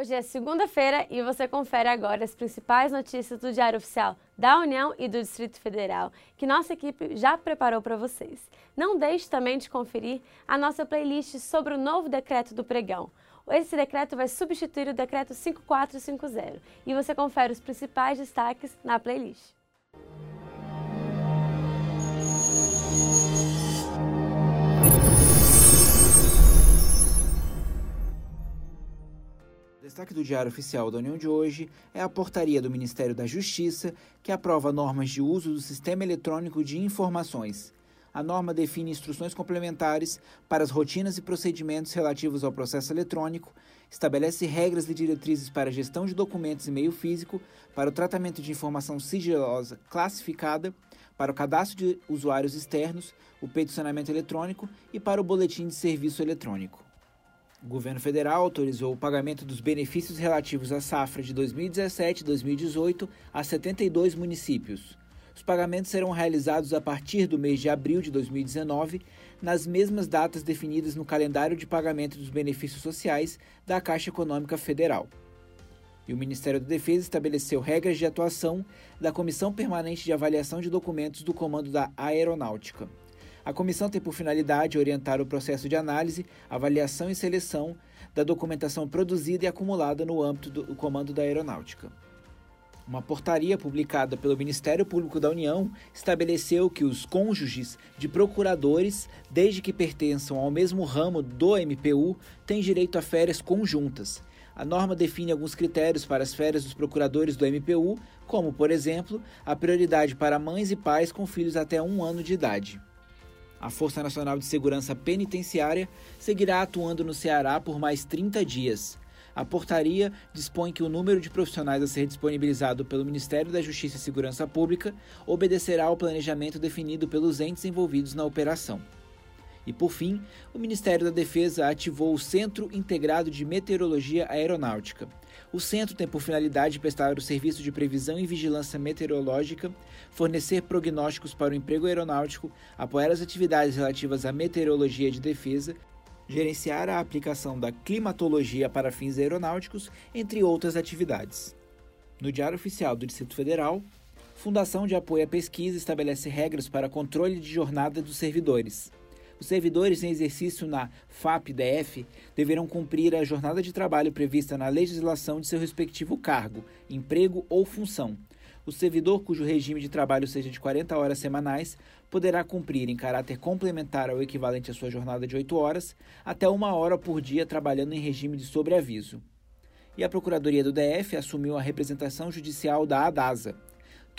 Hoje é segunda-feira e você confere agora as principais notícias do Diário Oficial da União e do Distrito Federal, que nossa equipe já preparou para vocês. Não deixe também de conferir a nossa playlist sobre o novo decreto do pregão. Esse decreto vai substituir o decreto 5450 e você confere os principais destaques na playlist. Destaque do Diário Oficial da União de hoje é a portaria do Ministério da Justiça que aprova normas de uso do Sistema Eletrônico de Informações. A norma define instruções complementares para as rotinas e procedimentos relativos ao processo eletrônico, estabelece regras e diretrizes para a gestão de documentos e meio físico, para o tratamento de informação sigilosa classificada, para o cadastro de usuários externos, o peticionamento eletrônico e para o boletim de serviço eletrônico. O governo federal autorizou o pagamento dos benefícios relativos à safra de 2017 e 2018 a 72 municípios. Os pagamentos serão realizados a partir do mês de abril de 2019, nas mesmas datas definidas no calendário de pagamento dos benefícios sociais da Caixa Econômica Federal. E o Ministério da Defesa estabeleceu regras de atuação da Comissão Permanente de Avaliação de Documentos do Comando da Aeronáutica. A comissão tem por finalidade orientar o processo de análise, avaliação e seleção da documentação produzida e acumulada no âmbito do Comando da Aeronáutica. Uma portaria publicada pelo Ministério Público da União estabeleceu que os cônjuges de procuradores, desde que pertençam ao mesmo ramo do MPU, têm direito a férias conjuntas. A norma define alguns critérios para as férias dos procuradores do MPU, como, por exemplo, a prioridade para mães e pais com filhos até um ano de idade. A Força Nacional de Segurança Penitenciária seguirá atuando no Ceará por mais 30 dias. A portaria dispõe que o número de profissionais a ser disponibilizado pelo Ministério da Justiça e Segurança Pública obedecerá ao planejamento definido pelos entes envolvidos na operação. E, por fim, o Ministério da Defesa ativou o Centro Integrado de Meteorologia Aeronáutica. O centro tem por finalidade prestar o serviço de previsão e vigilância meteorológica, fornecer prognósticos para o emprego aeronáutico, apoiar as atividades relativas à meteorologia de defesa, gerenciar a aplicação da climatologia para fins aeronáuticos, entre outras atividades. No Diário Oficial do Distrito Federal, Fundação de Apoio à Pesquisa estabelece regras para controle de jornada dos servidores. Os servidores em exercício na FAP-DF deverão cumprir a jornada de trabalho prevista na legislação de seu respectivo cargo, emprego ou função. O servidor cujo regime de trabalho seja de 40 horas semanais poderá cumprir em caráter complementar ao equivalente à sua jornada de 8 horas, até uma hora por dia trabalhando em regime de sobreaviso. E a Procuradoria do DF assumiu a representação judicial da ADASA,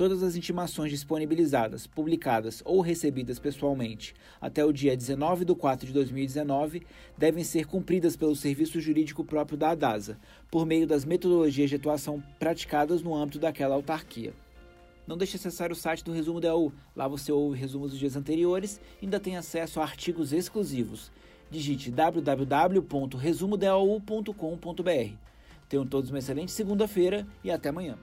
Todas as intimações disponibilizadas, publicadas ou recebidas pessoalmente até o dia 19 de 4 de 2019 devem ser cumpridas pelo serviço jurídico próprio da ADASA, por meio das metodologias de atuação praticadas no âmbito daquela autarquia. Não deixe de acessar o site do Resumo DAU. Lá você ouve resumos dos dias anteriores e ainda tem acesso a artigos exclusivos. Digite www.resumodau.com.br. Tenham todos uma excelente segunda-feira e até amanhã.